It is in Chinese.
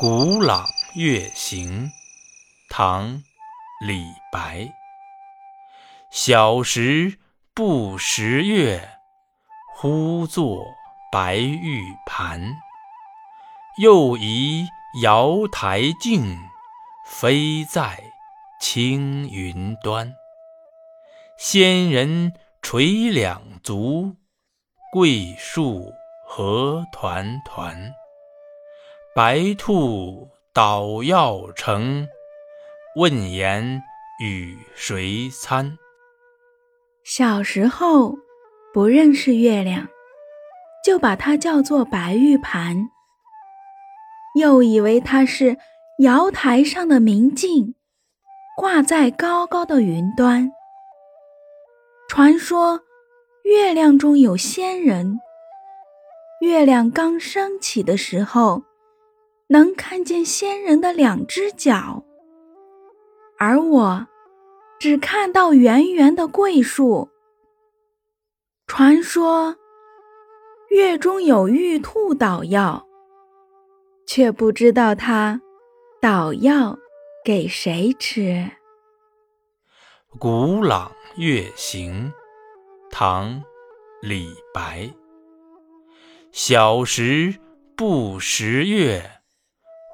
古朗月行，唐·李白。小时不识月，呼作白玉盘。又疑瑶台镜，飞在青云端。仙人垂两足，桂树何团团。白兔捣药成，问言与谁餐？小时候不认识月亮，就把它叫做白玉盘，又以为它是瑶台上的明镜，挂在高高的云端。传说月亮中有仙人，月亮刚升起的时候。能看见仙人的两只脚，而我只看到圆圆的桂树。传说月中有玉兔捣药，却不知道它捣药给谁吃。古朗月行，唐·李白。小时不识月。